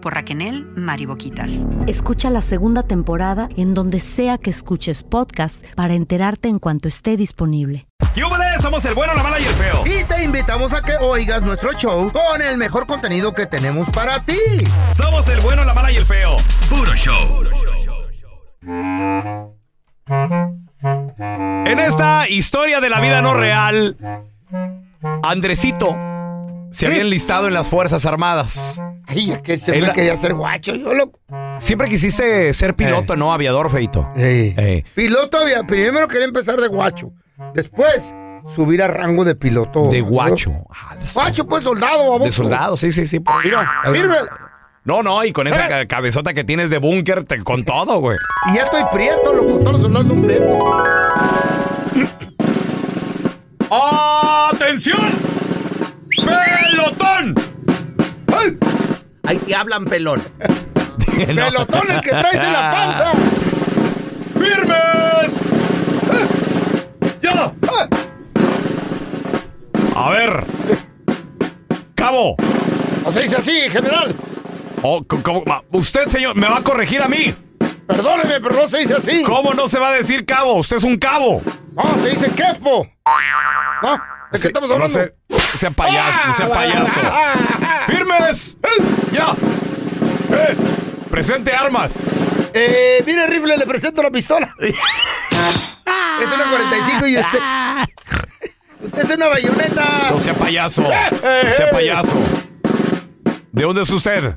por Raquel Mariboquitas. Escucha la segunda temporada en donde sea que escuches podcast para enterarte en cuanto esté disponible. ¡Yúbales! Somos el bueno, la mala y el feo. Y te invitamos a que oigas nuestro show con el mejor contenido que tenemos para ti. Somos el bueno, la mala y el feo. Puro show. En esta historia de la vida no real, Andresito se había enlistado en las Fuerzas Armadas. Ay, es que siempre Él- quería ser guacho, yo lo... Siempre quisiste ser piloto, ¿no? Aviador, feito. Sí. Eh. Piloto, había- primero quería empezar de guacho. Después, subir a rango de piloto. De guacho. Ah, Guacho, pues soldado, baboso. De soldado, sí, sí, sí. Mira, firme. No, no, y con esa Eh. ca- cabezota que tienes de búnker, con todo, güey. Y ya estoy prieto, loco. Todos los soldados son prietos. Hablan pelón. No. Pelotón, el que traes en la panza. ¡Firmes! ¡Ya! A ver. Cabo. O se dice así, general. Oh, ¿cómo? Usted, señor, me va a corregir a mí. Perdóneme, pero no se dice así. ¿Cómo no se va a decir cabo? Usted es un cabo. No, se dice quepo. ¿No? ¿De qué estamos No hablando? sea, sea payaso, no sea payaso. ¡Firmes! ¡Ya! Eh, ¡Presente armas! Eh, mire, rifle, le presento la pistola. es una 45 y este. Usted es una bayoneta. No sea payaso. No sea payaso. ¿De dónde es usted?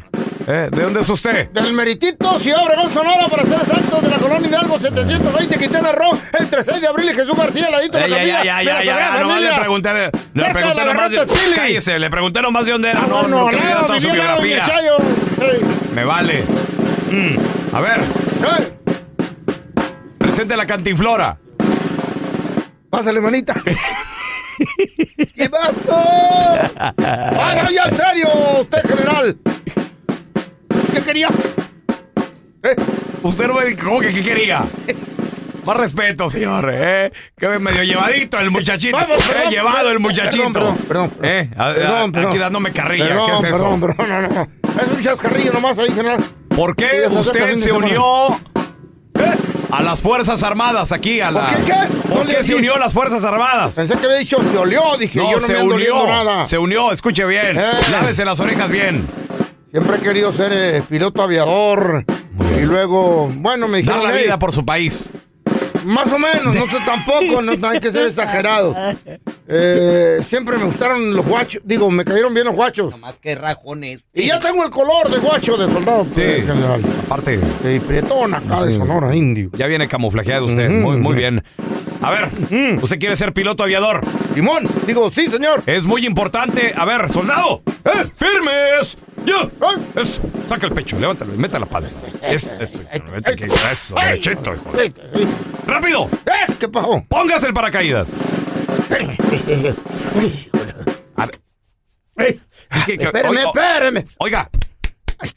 ¿Eh? ¿De dónde es usted? Del meritito, Ciudad Obregón, Sonora, para ser exactos, de la colonia Hidalgo 720, Quintana Roo, entre 6 de abril y Jesús García, ladito de Eh, la ya, ya, ya, ya, ya, nomás le pregunté, le Cerca de pregunté nomás de, cállese, le pregunté nomás de dónde era, no, No, no, no, no, su biografía. Me vale. Mm, A ver, presente la cantinflora. Pásale, manita. ¿Qué pasó? ¡Haga ya en serio, usted, general! ¿Qué quería? ¿Eh? Usted no me dijo, ¿cómo que qué quería? Más respeto, señor, ¿eh? Que medio llevadito el muchachito. Vamos, eh, perdón, llevado el muchachito. Perdón, perdón, perdón. ¿Eh? A-. Aquí dándome carrilla, ¿qué es eso? Perdón, perdón, no, no. Es un chascarrillo nomás ahí, general. ¿Por qué usted se unió a las Fuerzas Armadas aquí? A la... ¿Por qué qué? ¿Por No qué se unió a las Fuerzas Armadas? Pensé que había dicho se olió, dije No, yo no se me unió. nada. Se unió, escuche bien. Eh. Lávese las orejas bien. Siempre he querido ser eh, piloto aviador. Y luego, bueno, me Dar dijeron, la "Ey, vida por su país. más o menos, no sé tampoco, no, no hay que ser exagerado. Eh, siempre me gustaron los guachos, digo, me cayeron bien los guachos. Más que rajones. Y ya tengo el color de guacho de soldado eh, Sí. general. Aparte, Y prietón acá de Sí. Sonora, indio. ya viene camuflajeado usted. Muy, muy bien. A ver, ¿usted quiere ser piloto aviador? Simón, digo, sí, señor. Es muy importante. A ver, soldado. ¿Eh? ¡Firmes! ¡Yo! Eso. Saca el pecho, levántalo y meta la panza. Es, eso, aquí, eso, derechito, hijo. ¡Rápido! ¿Eh? ¿Qué pasó? ¡Póngase el paracaídas! A ver. ¿Qué- qué- Espéreme, oiga, espéreme. Oiga.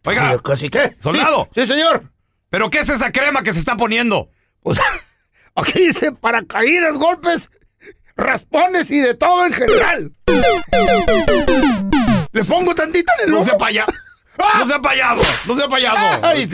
Oiga. ¿Casi qué? Soldado. Sí, sí, señor. ¿Pero qué es esa crema que se está poniendo? Pues aquí dice paracaídas, golpes, raspones y de todo en general. Le pongo tantita en el No ojo. sea payaso. No sea payaso. No sea payaso. Ay,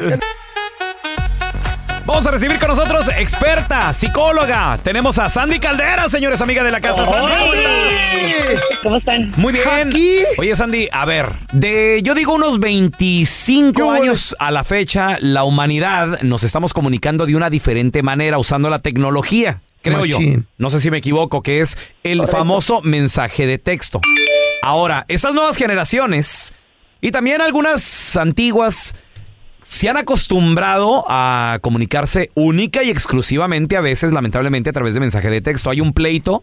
Vamos a recibir con nosotros experta, psicóloga. Tenemos a Sandy Caldera, señores, amiga de la casa. Sandy, ¿cómo estás? ¿Cómo están? Muy bien. Oye, Sandy, a ver, de yo digo unos 25 años a la fecha, la humanidad nos estamos comunicando de una diferente manera usando la tecnología, creo yo. No sé si me equivoco, que es el famoso mensaje de texto. Ahora, estas nuevas generaciones y también algunas antiguas se han acostumbrado a comunicarse única y exclusivamente, a veces, lamentablemente, a través de mensaje de texto. Hay un pleito,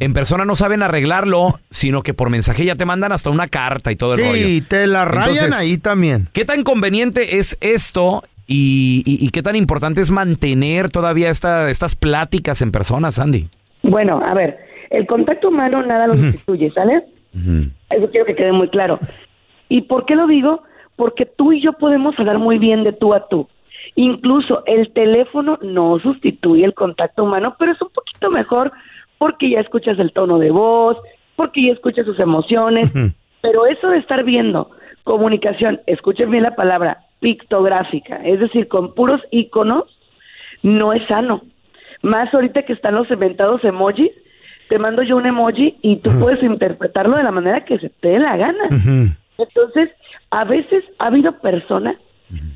en persona no saben arreglarlo, sino que por mensaje ya te mandan hasta una carta y todo el rollo. Sí, te la rayan Entonces, ahí también. ¿Qué tan conveniente es esto y, y- y qué tan importante es mantener todavía esta- estas pláticas en persona, Sandy? Bueno, a ver, el contacto humano nada lo sustituye, ¿sale? Eso quiero que quede muy claro. ¿Y por qué lo digo? Porque tú y yo podemos hablar muy bien de tú a tú. Incluso el teléfono no sustituye el contacto humano, pero es un poquito mejor porque ya escuchas el tono de voz, porque ya escuchas sus emociones. Pero eso de estar viendo comunicación, escuchen bien la palabra, pictográfica, es decir, con puros iconos, no es sano. Más ahorita que están los inventados emojis, te mando yo un emoji y tú puedes interpretarlo de la manera que se te dé la gana. Entonces, a veces ha habido personas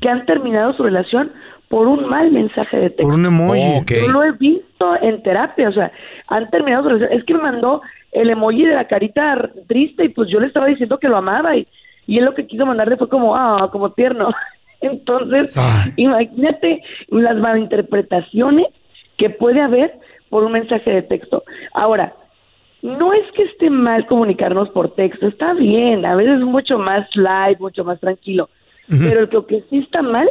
que han terminado su relación por un mal mensaje de texto. Por un emoji. Yo lo he visto en terapia, o sea, han terminado su relación. Es que me mandó el emoji de la carita triste y pues yo le estaba diciendo que lo amaba y, y él lo que quiso mandarle fue como, ah, como tierno. Entonces, imagínate las malinterpretaciones que puede haber por un mensaje de texto. Ahora, no es que esté mal comunicarnos por texto, está bien, a veces es mucho más light, mucho más tranquilo, pero lo que sí está mal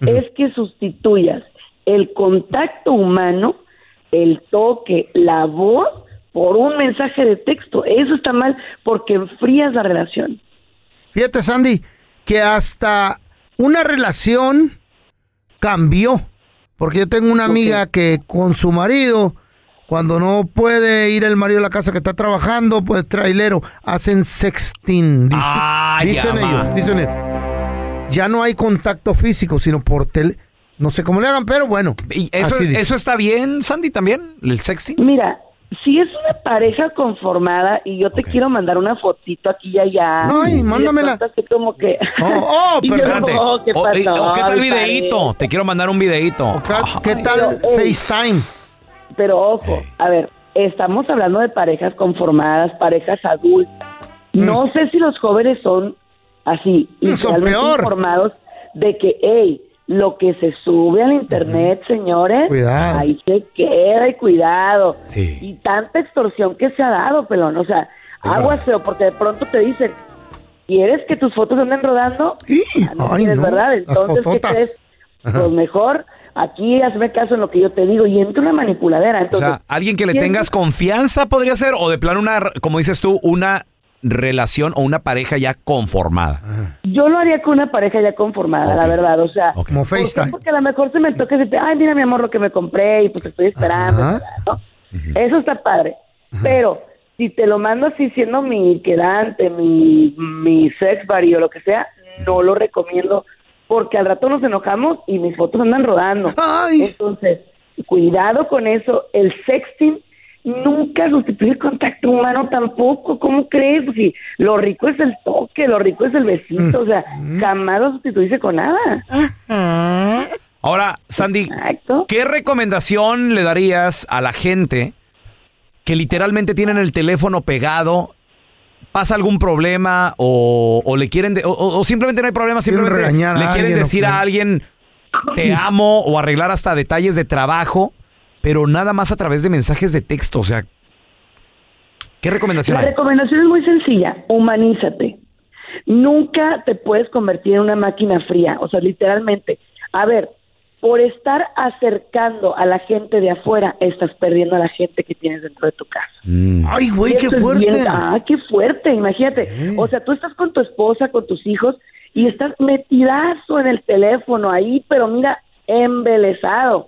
es que sustituyas el contacto humano, el toque, la voz, por un mensaje de texto. Eso está mal porque enfrías la relación. Fíjate, Sandy, que hasta una relación cambió. Porque yo tengo una amiga que con su marido, cuando no puede ir el marido a la casa que está trabajando, pues trailero, hacen sexting. Dice- Ay, dicen ama. ellos, dicen ellos. Ya no hay contacto físico, sino por tele. No sé cómo le hagan, pero bueno. ¿Y eso, eso está bien, Sandy, también? ¿El sexting? Mira, si es una pareja conformada y yo te quiero mandar una fotito aquí y allá. Ay, y mándamela. así como que... Oh, oh, pero Espérate. "Oh, ¿qué O- eh, pasó, o ¿Qué tal videíto? Te quiero mandar un videíto. ¿Qué tal FaceTime? Pero ojo, a ver, estamos hablando de parejas conformadas, parejas adultas. No sé si los jóvenes son así, Mm, son peor. informados de que, hey, lo que se sube al internet, señores, Cuidado. ahí se queda y cuidado. Sí. Y tanta extorsión que se ha dado, pelón. O sea, aguas feo, porque de pronto te dicen, ¿quieres que tus fotos anden rodando? Ah, no Ay, no, ¿verdad? Entonces, ¿qué crees? Ajá. Pues mejor aquí hazme caso en lo que yo te digo y entra una manipuladera. O Entonces, sea, alguien que le tengas confianza podría ser, o de plano una, como dices tú, una relación o una pareja ya conformada. Yo lo haría con una pareja ya conformada, la verdad. O sea, Como ¿por qué? FaceTime. porque a lo mejor se me toca decirte, ay, mira mi amor lo que me compré y pues te estoy esperando. Eso está padre. Pero si te lo mando así siendo mi quedante, mi, mi sex buddy o lo que sea, no lo recomiendo porque al rato nos enojamos y mis fotos andan rodando. Entonces, cuidado con eso. El sexting nunca sustituye el contacto humano tampoco. ¿Cómo crees? Pues si lo rico es el toque, lo rico es el besito, o sea, jamás lo sustituirse con nada. Ahora, Sandy, ¿qué recomendación le darías a la gente que literalmente tienen el teléfono pegado? ¿Pasa algún problema o, o le quieren, de- o, simplemente no hay problema, simplemente le quieren alguien, decir a alguien te amo o arreglar hasta detalles de trabajo, pero nada más a través de mensajes de texto? O sea, ¿qué recomendación La hay? recomendación es muy sencilla, humanízate. nunca te puedes convertir en una máquina fría, o sea, literalmente. A ver, por estar acercando a la gente de afuera, estás perdiendo a la gente que tienes dentro de tu casa. Ay, güey, qué fuerte. bien- ah, qué fuerte, imagínate. O sea, tú estás con tu esposa, con tus hijos, y estás metidazo en el teléfono ahí, pero mira, embelesado.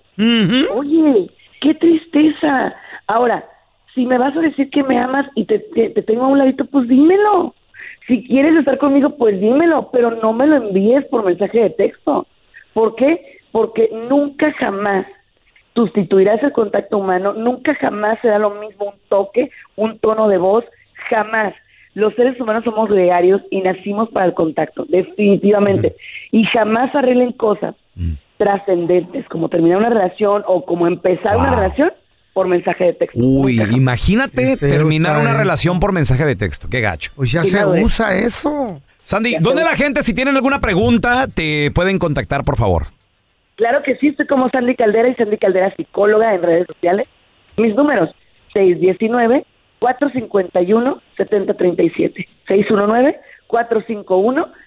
Oye, qué tristeza. Ahora, si me vas a decir que me amas y te, te, te tengo a un ladito, pues dímelo. Si quieres estar conmigo, pues dímelo, pero no me lo envíes por mensaje de texto. ¿Por qué? Porque nunca jamás sustituirás el contacto humano, nunca jamás será lo mismo un toque, un tono de voz, jamás. Los seres humanos somos gregarios y nacimos para el contacto, definitivamente. Y jamás arreglen cosas trascendentes, como terminar una relación o como empezar una relación por mensaje de texto. Uy, imagínate terminar una relación por mensaje de texto. Qué gacho. Pues ya se usa eso. Sandy, Ya ¿dónde la gente, si tienen alguna pregunta, te pueden contactar, por favor? Claro que sí, estoy como Sandy Caldera y Sandy Caldera psicóloga en redes sociales. Mis números, 619-451-7037. 619-451-7037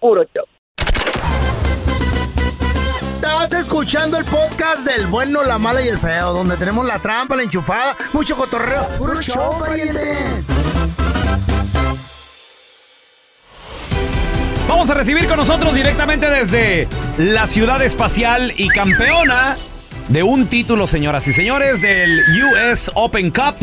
Puro show. Estás escuchando el podcast del bueno, la mala y el feo, donde tenemos la trampa, la enchufada, mucho cotorreo. ¡Puro show, pariente! Vamos a recibir con nosotros directamente desde la ciudad espacial y campeona de un título, señoras y señores, del US Open Cup.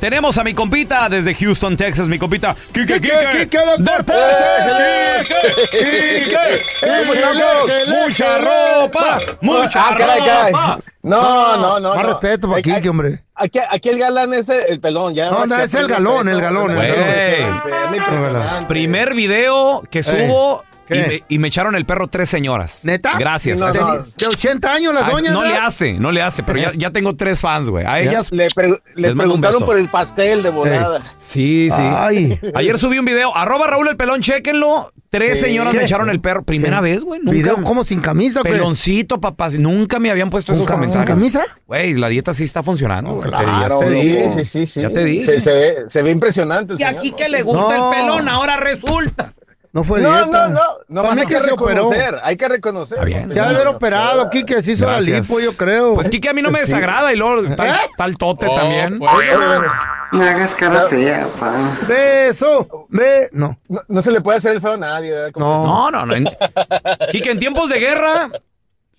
Tenemos a mi compita desde Houston, Texas, mi compita Kike Quique, Kike. Quique Deportes. Quique, Quique, ¿Cómo Quique? Mucha ropa, mucha Ah, caray, caray. ropa. No, no, no. Más no. respeto para Quique, hombre. Aquí, aquí el galán es el, el pelón, ya. No, no, es el galón, peso, el galón, el galón. Impresionante. Primer video que subo y me, y me echaron el perro tres señoras. ¿Neta? Gracias. Sí, no, De, no. de 80 años las doñas, no le hace, no le hace, pero ya, ya tengo tres fans, güey. A ellas. Le, pre- Les preguntaron por el pastel de volada. Sí, sí. Ay. Ayer subí un video. Arroba Raúl el pelón, chéquenlo. Tres Sí. señoras me echaron el perro. Primera ¿Qué? vez, güey. Nunca. ¿Video como sin camisa, güey? Peloncito, papás. Nunca me habían puesto ¿Con esos comentarios. con camisa? Güey, la dieta sí está funcionando. güey. Claro, Ya te sí, sí, sí, sí. Ya te dije. Se, se ve, se ve impresionante. el Y señor, aquí ¿no? que le gusta No. el pelón, ahora resulta. No fue No, dieta. no, no. No más hay que reconocer. Hay que reconocer. Está bien. De haber operado, Quique, se hizo la lipo, yo creo. Pues Kike a mí no me Sí. desagrada y luego ¿Eh? tal, tal tote también. No hagas cara fea, pa. Beso. Ve. No. No, no se le puede hacer el feo a nadie. No, no, no. En- Kike, en tiempos de guerra,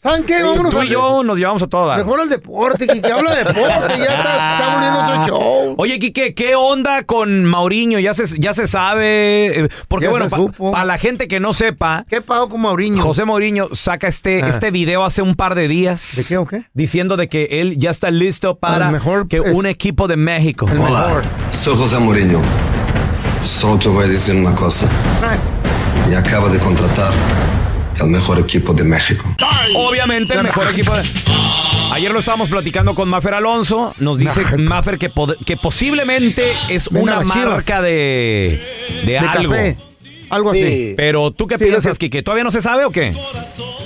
¿Saben qué? Vámonos tú y yo nos llevamos a todas. Mejor el deporte, Quique. Habla de deporte. Ya está, está volviendo otro show. Oye, Quique, ¿qué onda con Mauriño? Ya se, ya se sabe. eh, Porque Ya bueno, se para supo. la gente que no sepa, ¿Qué pago con Mauriño? José Mourinho saca este, Ah. este video hace un par de días. ¿De qué o qué? Diciendo de que él ya está listo para El mejor que es- un equipo de México. El mejor. Sou José Mourinho. Só te voy a decir una cosa. Me acaba de contratar el mejor equipo de México. Obviamente el mejor equipo de... Ayer lo estábamos platicando con Maffer Alonso. Nos dice Maffer que, pod- que posiblemente es Venga, una marca de, de, De algo. café. Algo Sí. así. Pero tú qué Sí, piensas, que- Kike? ¿Todavía no se sabe o qué?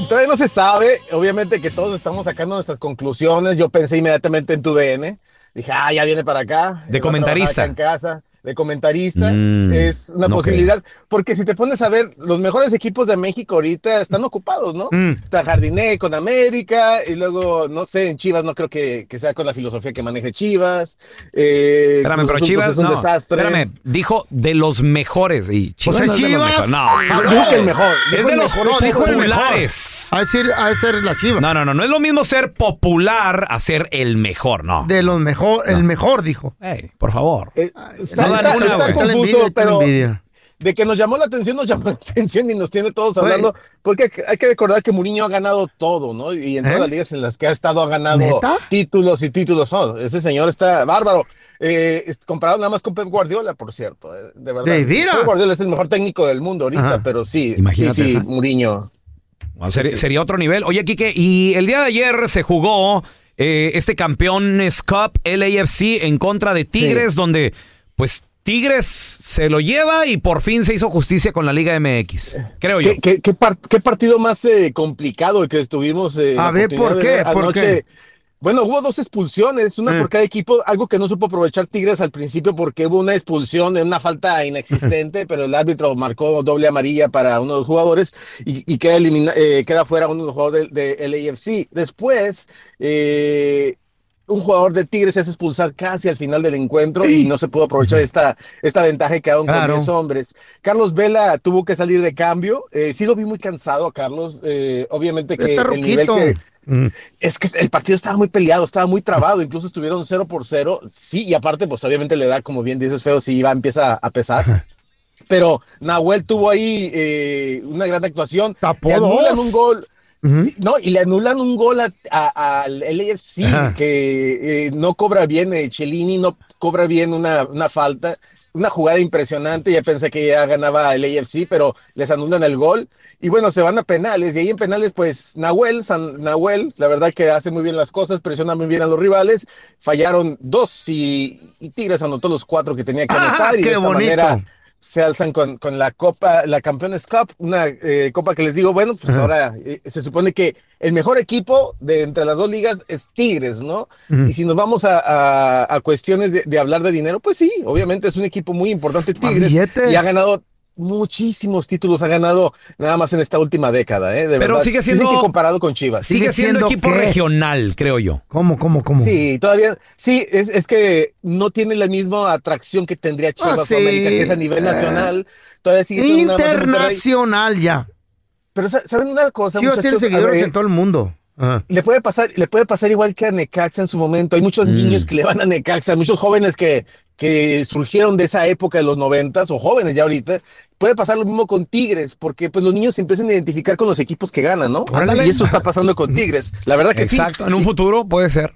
Todavía no se sabe, obviamente que todos estamos sacando nuestras conclusiones. Yo pensé inmediatamente en tu DN, Dije, ah, ya viene para acá. De comentarista. acá en casa, de comentarista. Mm, es una no posibilidad. Porque si te pones a ver, los mejores equipos de México ahorita están ocupados, ¿no? Mm. Está Jardiné con América y luego, no sé, en Chivas no creo que, que sea con la filosofía que maneje Chivas. Eh, Espérame, pero Azul, pues, Chivas es un no. desastre. Espérame, dijo de los mejores. Y Chivas Pues no es de los Chivas. mejores. No. Dijo que el mejor. Es dijo de el los mejor, no, populares. A decir, a ser la Chivas. No, no, no. No es lo mismo ser popular a ser el mejor, no. De los mejor, el mejor, dijo. Ey, por favor. Eh, no está- una, confuso, envidia, pero envidia. de que nos llamó la atención, nos llamó la atención y nos tiene todos hablando, porque hay que recordar que Mourinho ha ganado todo, ¿no? Y en ¿Eh? todas las ligas en las que ha estado ha ganado ¿Neta? títulos y títulos. Oh, ese señor está bárbaro. Eh, comparado nada más con Pep Guardiola, por cierto, eh, de verdad. Pep Guardiola es el mejor técnico del mundo ahorita, Ajá. pero sí, Imagínate sí, sí, esa. Mourinho. Sería, sería otro nivel. Oye, Quique, y el día de ayer se jugó eh, este Campeones Cup LAFC en contra de Tigres, donde pues Tigres se lo lleva y por fin se hizo justicia con la Liga MX, creo yo. ¿Qué, qué- qué par- qué partido más eh, complicado el que estuvimos? eh, A ver, ¿por qué? ver ¿Por anoche? Bueno, hubo dos expulsiones, una Eh. por cada equipo, algo que no supo aprovechar Tigres al principio porque hubo una expulsión, una falta inexistente, pero el árbitro marcó doble amarilla para uno de los jugadores y, y queda, elimina- eh, queda fuera uno de los jugadores de, de LAFC. Después, eh, un jugador de Tigres se hace expulsar casi al final del encuentro y no se pudo aprovechar esta, esta ventaja y quedaron Claro. con 10 hombres. Carlos Vela tuvo que salir de cambio. Eh, sí lo vi muy cansado a Carlos. eh, obviamente que el nivel que, Mm. es que el partido estaba muy peleado, estaba muy trabado, incluso estuvieron 0 por 0. Sí, y aparte, pues obviamente le da, como bien dices, feo, si iba, empieza a pesar. Pero Nahuel tuvo ahí eh, una gran actuación. Tapó Le anulan dos. un gol. No, y le anulan un gol a- a- al LAFC Ajá. que eh, no cobra bien, eh, Cellini no cobra bien una, una falta, una jugada impresionante, ya pensé que ya ganaba el AFC, pero les anulan el gol y bueno, se van a penales y ahí en penales pues Nahuel, San, Nahuel, la verdad que hace muy bien las cosas, presiona muy bien a los rivales, fallaron dos y, y Tigres anotó los cuatro que tenía que Ah, anotar y de esta bonito. manera se alzan con, con la Copa, la Campeones Cup, una eh, copa que les digo, bueno, pues Ajá. ahora eh, se supone que el mejor equipo de entre las dos ligas es Tigres, ¿no? Y si nos vamos a, a- a cuestiones de, de hablar de dinero, pues sí, obviamente es un equipo muy importante Tigres y ha ganado muchísimos títulos, ha ganado nada más en esta última década, ¿eh? De Pero verdad. sigue Dicen siendo- que comparado con Chivas. Sigue, sigue siendo, siendo equipo qué? regional, creo yo. ¿Cómo, cómo, cómo? Sí, todavía, sí, es, es que no tiene la misma atracción que tendría Chivas Ah, América, que es a nivel nacional. Todavía sigue siendo. Internacional ya. Pero sa- ¿saben una cosa, Chivas tiene muchachos? Seguidores ver, en todo el mundo. Ajá. le puede pasar, le puede pasar igual que a Necaxa en su momento. Hay muchos Mm. niños que le van a Necaxa, muchos jóvenes que, que surgieron de esa época de los noventas, o jóvenes ya ahorita. Puede pasar lo mismo con Tigres, porque pues los niños se empiezan a identificar con los equipos que ganan, ¿no? Ándale. Y eso está pasando con Tigres. La verdad que Exacto. sí. En un futuro puede ser.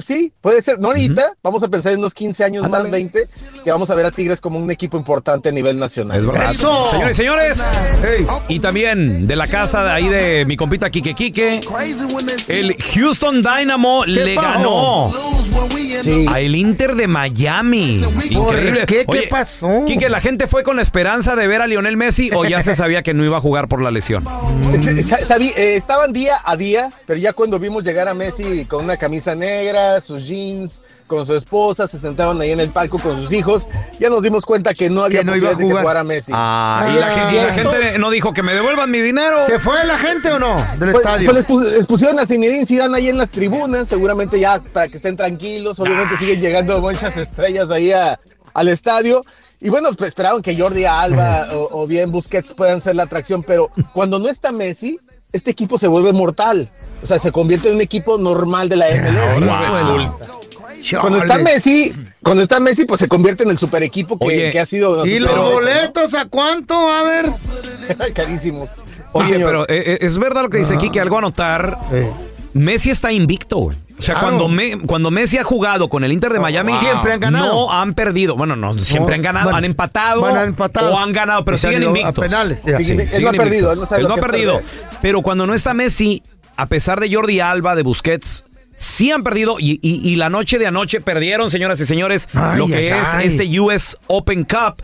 Sí, puede ser. No ahorita, vamos a pensar en unos 15 años Ándale. más, 20, que vamos a ver a Tigres como un equipo importante a nivel nacional. Es verdad. ¡Eso! Señores y señores. Y también de la casa de ahí de mi compita Quique Quique. El Houston Dynamo le pasó? ganó Sí. a el Inter de Miami. Increíble. qué? ¿Qué Oye, pasó? Quique, ¿la gente fue con la esperanza de ver a Lionel Messi o ya se sabía que no iba a jugar por la lesión? Sabí- eh, estaban día a día, pero ya cuando vimos llegar a Messi con una camisa negra, sus jeans, con su esposa, se sentaron ahí en el palco con sus hijos, ya nos dimos cuenta que no había Que no posibilidad de que jugar. jugara Messi. Ah, y la, Ah. gente, y la gente no dijo que me devuelvan mi dinero. ¿Se fue la gente o no? Del Pues, estadio. pues les, pus- les pusieron a Zinedine Zidane ahí en las tribunas, seguramente ya para que estén tranquilos, obviamente siguen llegando muchas estrellas ahí a- al estadio. Y bueno, pues esperaban que Jordi Alba o, o bien Busquets puedan ser la atracción, pero cuando no está Messi, este equipo se vuelve mortal. O sea, se convierte en un equipo normal de la MLS. Cuando está. Messi, cuando está Messi, pues se convierte en el super equipo que, Oye, que ha sido. ¿Y los boletos a cuánto? A ver. Carísimos. Sí, Oye, señor. pero eh, eh, es verdad lo que dice Quique, algo a notar. Eh. Messi está invicto, güey. O sea, Claro. cuando, Me- cuando Messi ha jugado con el Inter de Miami, Siempre han ganado. no han perdido. Bueno, no, siempre No, han ganado, bueno, han empatado, bueno, han empatado. o han ganado, pero siguen ido a invictos. penales, ya. Sí, él no ha perdido, él no sabe Él lo no ha perdido. perder. Pero cuando no está Messi, a pesar de Jordi Alba, de Busquets, sí han perdido. Y, y- y la noche de anoche perdieron, señoras y señores, Ay, lo que ay, es ay. este US Open Cup.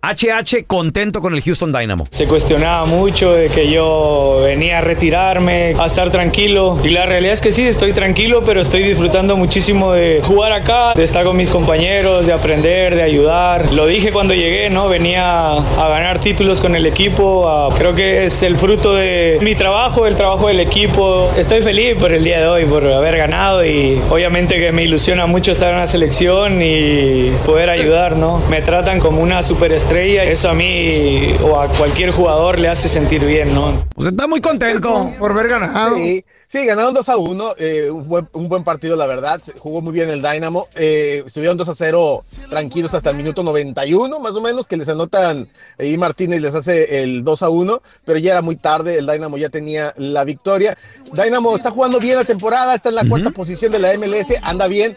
HH contento con el Houston Dynamo. Se cuestionaba mucho de que yo venía a retirarme, a estar tranquilo. Y la realidad es que sí, estoy tranquilo, pero estoy disfrutando muchísimo de jugar acá, de estar con mis compañeros, de aprender, de ayudar. Lo dije cuando llegué, ¿no? Venía a ganar títulos con el equipo. a- creo que es el fruto de mi trabajo, el trabajo del equipo. Estoy feliz por el día de hoy, por haber ganado y obviamente que me ilusiona mucho estar en la selección y poder ayudar, ¿no? Me tratan como una superestrella. Eso a mí o a cualquier jugador le hace sentir bien, ¿no? Pues está muy contento. Por haber ganado. Sí, sí, ganaron 2 a 1. eh, un, buen, un buen partido, la verdad. Jugó muy bien el Dynamo. eh, estuvieron 2 a 0 tranquilos hasta el minuto 91, más o menos, que les anotan y Martínez les hace el 2 a 1. Pero ya era muy tarde. El Dynamo ya tenía la victoria. Dynamo está jugando bien la temporada. Está en la cuarta posición de la MLS. Anda bien.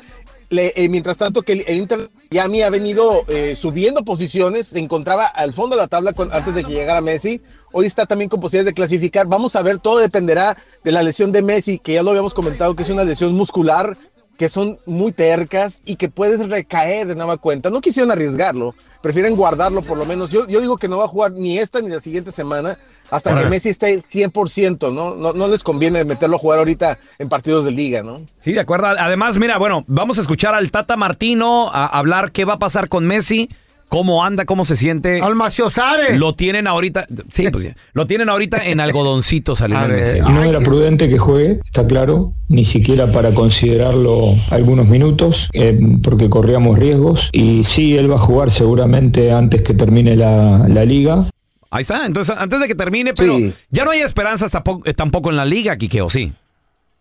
Eh, mientras tanto que el, el Inter Miami ha venido eh, subiendo posiciones, se encontraba al fondo de la tabla con- antes de que llegara Messi. Hoy está también con posibilidades de clasificar. Vamos a ver, todo dependerá de la lesión de Messi, que ya lo habíamos comentado que es una lesión muscular, que son muy tercas y que puedes recaer de nueva cuenta. No quisieron arriesgarlo, prefieren guardarlo por lo menos. Yo, yo digo que no va a jugar ni esta ni la siguiente semana hasta que. Messi esté 100%, ¿no? ¿no? No les conviene meterlo a jugar ahorita en partidos de liga, ¿no? Sí, de acuerdo. Además, mira, bueno, vamos a escuchar al Tata Martino a hablar qué va a pasar con Messi, cómo anda, cómo se siente. Al Maciosare. Lo tienen ahorita, sí, pues lo tienen ahorita en algodoncito saliendo el Messi. No era prudente que juegue, está claro, ni siquiera para considerarlo algunos minutos, eh, porque corríamos riesgos. Y sí, él va a jugar seguramente antes que termine la, la liga. Ahí está, entonces antes de que termine, pero ya no hay esperanzas tampoco, eh, tampoco en la liga, Quique, ¿o sí?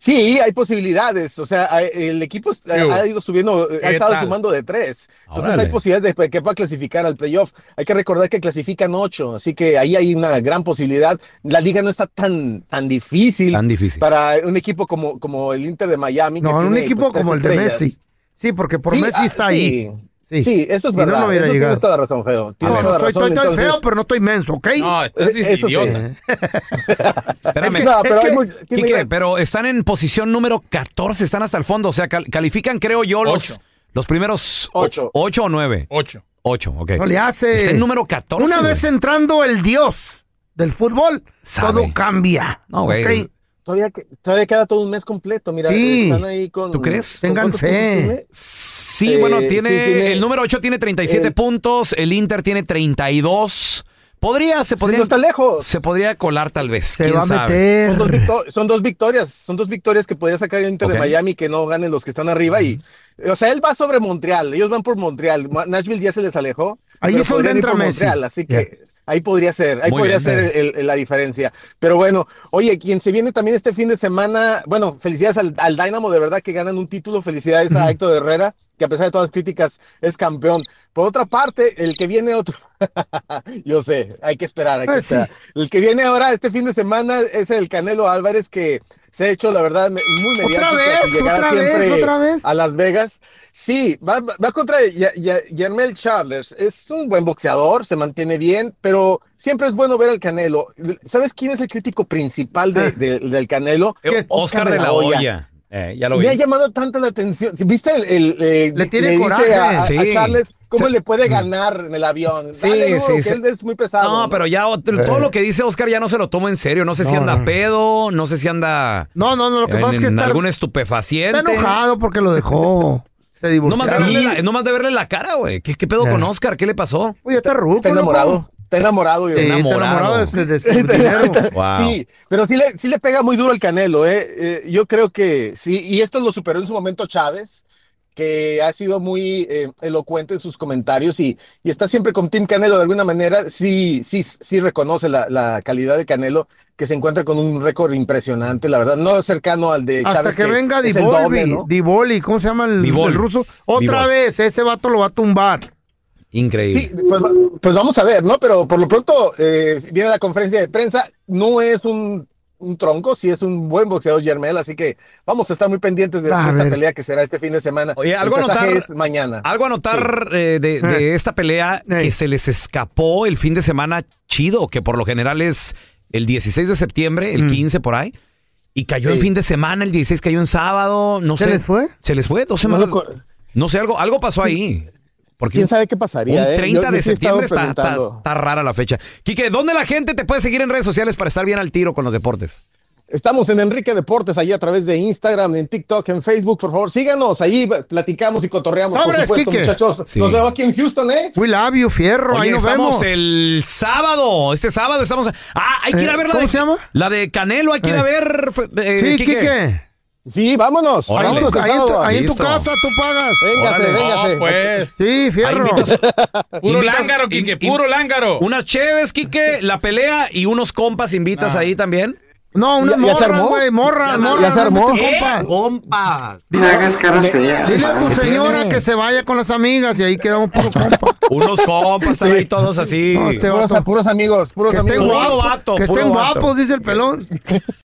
Sí, hay posibilidades. O sea, el equipo ha ido subiendo, ha ¿qué estado tal? sumando de tres. Entonces Órale. hay posibilidades de que pueda clasificar al playoff. Hay que recordar que clasifican ocho, así que ahí hay una gran posibilidad. La liga no está tan, tan difícil, Tan difícil. para un equipo como, como el Inter de Miami. que No, un tiene, equipo pues, como el de. Messi. Sí, porque por Sí, Messi ah, está sí. Ahí. Sí, eso es no, verdad. no hubiera eso llegado. tienes toda la razón, Feo. Tienes No, toda no, razón. estoy, estoy entonces- feo, pero no estoy menso, ¿ok? No, estás Eh, eso sí. idiota. Espérame. No, pero Es hay que, muy- tiene Quique, pero están en posición número 14, están hasta el fondo. O sea, cal- califican, creo yo, los, Ocho. los primeros o- Ocho. ¿Ocho o nueve? Ocho. Ocho, ok. No le hace. Está en número 14. Una güey. vez entrando el dios del fútbol, Sabe. todo cambia. No, güey. ¿ok? Todavía, que- todavía queda todo un mes completo. Mira, Sí. están ahí con. ¿Tú crees? ¿con Tengan fe. Sí, Eh, bueno, sí, tiene, el número 8 tiene 37 el- puntos, el Inter tiene 32. Podría, se Sí, podría. no está lejos. Se podría colar tal vez. Se quién va a sabe. meter. Son dos, victo- son dos victorias, son dos victorias que podría sacar el Inter de Miami que no ganen los que están arriba y, o sea, él va sobre Montreal, ellos van por Montreal, Nashville ya se les alejó, Ahí es donde entra Messi. Montreal, así que ahí podría ser, ahí Muy podría bien. ser el- el- la diferencia. Pero bueno, oye, quien se viene también este fin de semana, bueno, felicidades al, al Dynamo, de verdad que ganan un título, felicidades a Héctor Herrera, que a pesar de todas las críticas es campeón. Por otra parte, el que viene otro, yo sé, hay que esperar, hay que Pues esperar. El que viene ahora este fin de semana es el Canelo Álvarez que se ha hecho, la verdad, muy mediático vez? llegada ¿Otra vez? siempre ¿Otra vez? a Las Vegas. Sí, va, va- contra Yermel Charles. Es un buen boxeador, se mantiene bien, pero siempre es bueno ver al Canelo. ¿Sabes quién es el crítico principal Ah. de- de- del Canelo? Eh, Oscar de la Hoya. Eh, ya lo vi. Me ha llamado tanta la atención. ¿Viste el, el- eh, Le tiene dice coraje. a, a- a Sí. Charles cómo Se- le puede ganar en el avión? Sí, Dale sí, que sí. él es muy pesado. No, pero ya otro- todo lo que dice Oscar ya no se lo tomo en serio. No sé si anda no. pedo, no sé si anda No, no, no, lo que en, pasa es que en está, algún estupefaciente. está enojado porque lo dejó. Se No más, de verle la, no más de verle la cara, güey. ¿Qué, qué pedo Eh. con Oscar? ¿Qué le pasó? Oye, está ruco, Está enamorado. Está enamorado. Sí, yo- está Enamorado. enamorado de, de. Wow. Sí, pero sí le, sí le pega muy duro al Canelo, ¿eh? Eh, Yo creo que sí, y esto lo superó en su momento Chávez, que ha sido muy eh, elocuente en sus comentarios y, y está siempre con Team Canelo de alguna manera. Sí, sí, sí reconoce la, la calidad de Canelo, que se encuentra con un récord impresionante, la verdad, no cercano al de Hasta Chávez. que venga ¿no? Divoli, ¿cómo se llama el, ruso? Otra vez, ese vato lo va a tumbar. Increíble. Sí, pues, pues vamos a ver, ¿no? Pero por lo pronto eh, viene la conferencia de prensa. No es un, un tronco, sí es un buen boxeador Yermel, así que vamos a estar muy pendientes de, esta pelea que será este fin de semana. Oye, algo El a pesaje notar- es mañana. Algo a notar eh, de, de esta pelea Eh. que se les escapó el fin de semana chido, que por lo general es el 16 de septiembre, el Mm. 15 por ahí. Y cayó Sí. en fin de semana, el 16 cayó en sábado, no ¿Se sé. les fue? Se les fue dos No semanas. No, co- sé, algo, algo pasó ahí. Porque ¿Quién sabe qué pasaría? Un eh? 30 Yo- de yo sí septiembre está, está- preguntando. está rara la fecha. Quique, ¿dónde la gente te puede seguir en redes sociales para estar bien al tiro con los deportes? Estamos en Enrique Deportes, ahí a través de Instagram, en TikTok, en Facebook. Por favor, síganos. Ahí platicamos y cotorreamos, por supuesto, Quique. muchachos. Sí. Nos vemos aquí en Houston, ¿eh? Fui labio, fierro, Oye, ahí nos estamos vemos. el sábado. Este sábado estamos. Ah, hay que ir a Eh, ver la ¿cómo de. se llama? La de Canelo, hay que ir a Eh. ver. eh, sí, Quique. Quique. Sí, vámonos. Órale. Vámonos el Ahí, en tu, sábado. ahí en tu Listo. casa tú pagas. Véngase, Órale. véngase. No, pues. Sí, Ahí fierro. invitas- Puro invitas- lángaro, Quique, in- puro lángaro. Unas cheves, Quique, la pelea y unos compas invitas ahí también. No, unas ¿Ya- ya se armó? güey, morras, ¿Ya- morras. ya se armó? ¿Qué? compas. Compas. Dile, fea. dile a tu señora que se vaya con las amigas y ahí quedamos puro compa. Unos compas Sí. ahí todos así. No, este Puros, vato. puros amigos, puros Que estén amigos. Puro guapos, vato, que puro estén vato. guapos, dice el pelón.